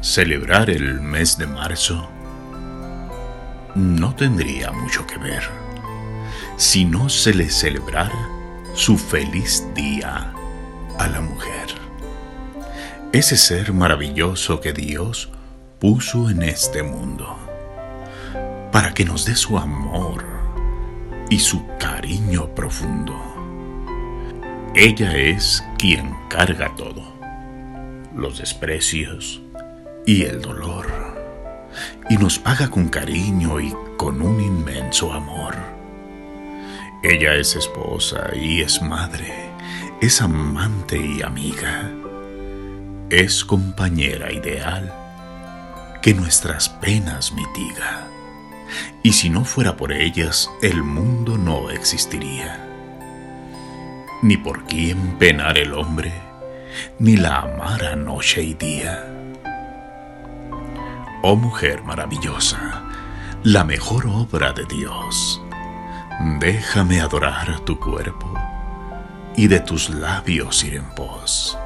Celebrar el mes de marzo no tendría mucho que ver si no se le celebrara su feliz día a la mujer. Ese ser maravilloso que Dios puso en este mundo para que nos dé su amor y su cariño profundo. Ella es quien carga todo, los desprecios, y el dolor, y nos paga con cariño y con un inmenso amor. Ella es esposa y es madre, es amante y amiga, es compañera ideal que nuestras penas mitiga. Y si no fuera por ellas, el mundo no existiría. Ni por quién penar el hombre, ni la amara noche y día Oh mujer maravillosa, la mejor obra de Dios, déjame adorar tu cuerpo y de tus labios ir en pos.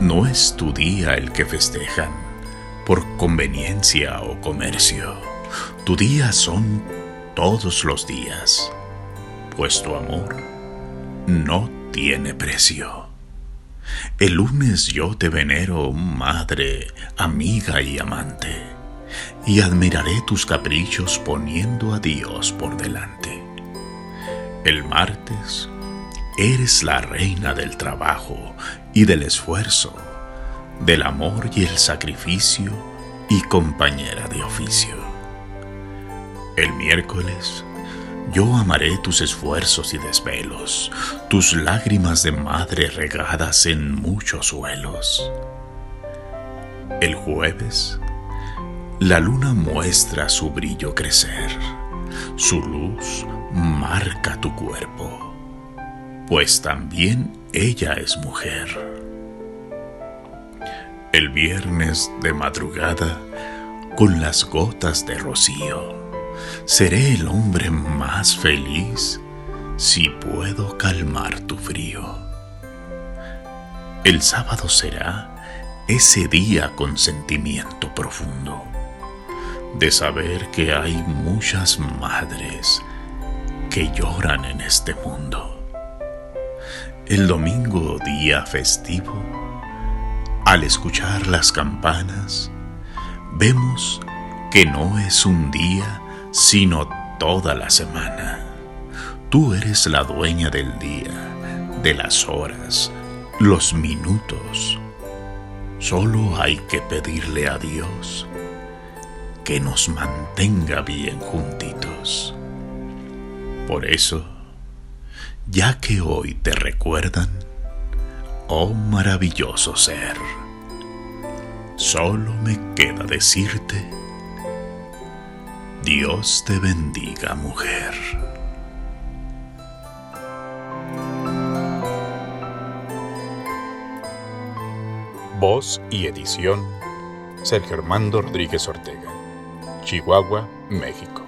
No es tu día el que festejan por conveniencia o comercio. Tu día son todos los días, pues tu amor no tiene precio. El lunes yo te venero, madre, amiga y amante, y admiraré tus caprichos poniendo a Dios por delante. El martes eres la reina del trabajo y del esfuerzo, del amor y el sacrificio y compañera de oficio. El miércoles yo amaré tus esfuerzos y desvelos, tus lágrimas de madre regadas en muchos suelos. El jueves, la luna muestra su brillo crecer, su luz marca tu cuerpo, pues también ella es mujer. El viernes de madrugada, con las gotas de rocío, seré el hombre más feliz si puedo calmar tu frío. El sábado será ese día con sentimiento profundo de saber que hay muchas madres que lloran en este mundo. El domingo día festivo, al escuchar las campanas, vemos que no es un día sino toda la semana. Tú eres la dueña del día, de las horas, los minutos. Solo hay que pedirle a Dios que nos mantenga bien juntitos. Por eso, ya que hoy te recuerdan, oh maravilloso ser, solo me queda decirte, Dios te bendiga, mujer. Voz y edición, Sergio Armando Rodríguez Ortega, Chihuahua, México.